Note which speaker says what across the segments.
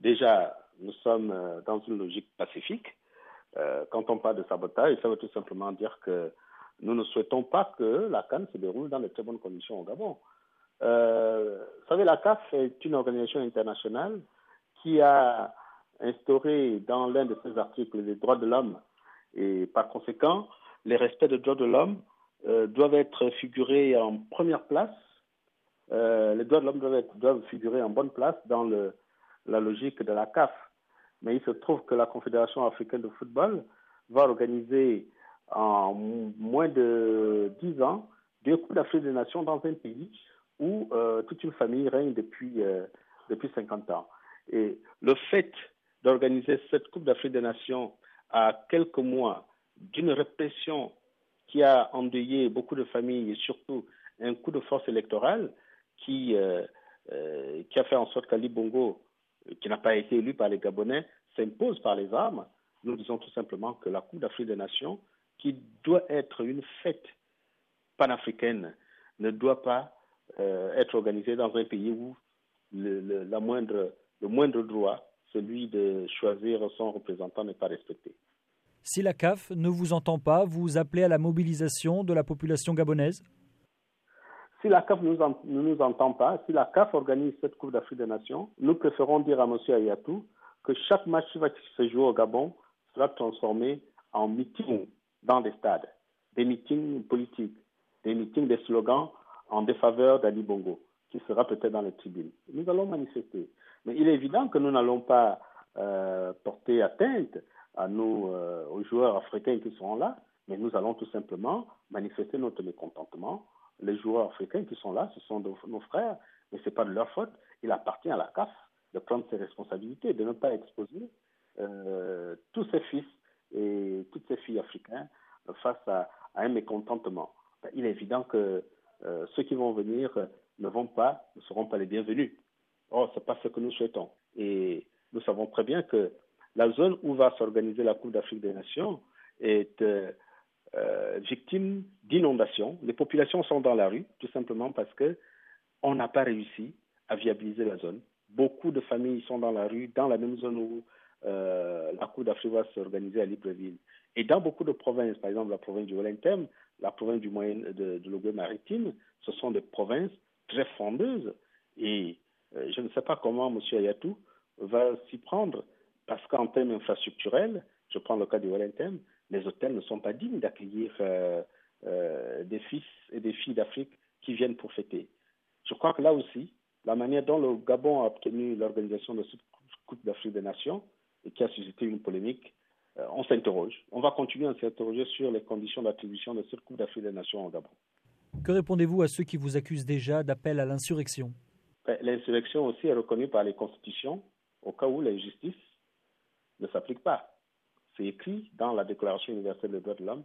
Speaker 1: déjà, nous sommes dans une logique pacifique. quand on parle de sabotage, ça veut tout simplement dire que nous ne souhaitons pas que la Cannes se déroule dans de très bonnes conditions au Gabon. Euh, vous savez, la CAF est une organisation internationale qui a instauré dans l'un de ses articles les droits de l'homme et par conséquent, les respects des droits de l'homme euh, doivent être figurés en première place. Euh, les droits de l'homme doivent, doivent, figurer en bonne place dans le, la logique de la CAF. Mais il se trouve que la Confédération africaine de football va organiser en moins de dix ans deux coups d'Afrique des Nations dans un pays où euh, toute une famille règne depuis, euh, depuis 50 ans. Et le fait d'organiser cette Coupe d'Afrique des Nations à quelques mois d'une répression qui a endeuillé beaucoup de familles et surtout un coup de force électorale qui, euh qui a fait en sorte qu'Ali Bongo, qui n'a pas été élu par les Gabonais, s'impose par les armes, nous disons tout simplement que la Coupe d'Afrique des Nations, qui doit être une fête panafricaine, ne doit pas euh, être organisé dans un pays où le moindre droit, celui de choisir son représentant, n'est pas respecté.
Speaker 2: Si la CAF ne vous entend pas, vous appelez à la mobilisation de la population gabonaise?
Speaker 1: Si la CAF ne nous, entend pas, si la CAF organise cette Coupe d'Afrique des Nations, nous préférons dire à M. Ayatou que chaque match qui se jouer au Gabon sera transformé en meeting dans des stades, des meetings politiques, des meetings des slogans en défaveur d'Ali Bongo, qui sera peut-être dans les tribunes. Nous allons manifester. Mais il est évident que nous n'allons pas euh, porter atteinte à euh, aux joueurs africains qui seront là, mais nous allons tout simplement manifester notre mécontentement. Les joueurs africains qui sont là, ce sont nos frères, mais ce n'est pas de leur faute. Il appartient à la CAF de prendre ses responsabilités, de ne pas exposer euh, tous ses fils et toutes ses filles africaines face à, un mécontentement. Il est évident que euh, ceux qui vont venir ne vont pas, ne seront pas les bienvenus. Or, ce n'est pas ce que nous souhaitons. Et nous savons très bien que la zone où va s'organiser la Coupe d'Afrique des Nations est euh, euh, victime d'inondations. Les populations sont dans la rue, tout simplement parce que on n'a pas réussi à viabiliser la zone. Beaucoup de familles sont dans la rue, dans la même zone où euh, la Coupe d'Afrique va s'organiser à Libreville. Et dans beaucoup de provinces, par exemple la province du Wellington, la province du moyen de, de maritime, ce sont des provinces très fondeuses. Et euh, je ne sais pas comment M. Ayatou va s'y prendre, parce qu'en termes infrastructurels, je prends le cas du Wellington, les hôtels ne sont pas dignes d'accueillir euh, euh, des fils et des filles d'Afrique qui viennent pour fêter. Je crois que là aussi, la manière dont le Gabon a obtenu l'organisation de cette Coupe d'Afrique des Nations, et qui a suscité une polémique, euh, on s'interroge. On va continuer à s'interroger sur les conditions d'attribution de cette Coupe d'Afrique des Nations au Gabon.
Speaker 2: Que répondez-vous à ceux qui vous accusent déjà d'appel à l'insurrection?
Speaker 1: Ben, L'insurrection aussi est reconnue par les constitutions au cas où l'injustice ne s'applique pas. C'est écrit dans la Déclaration universelle des droits de l'homme,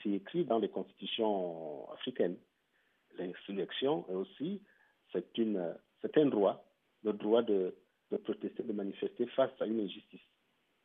Speaker 1: c'est écrit dans les constitutions africaines. L'insurrection est aussi, c'est un droit, le droit de, de protester, de manifester face à une injustice.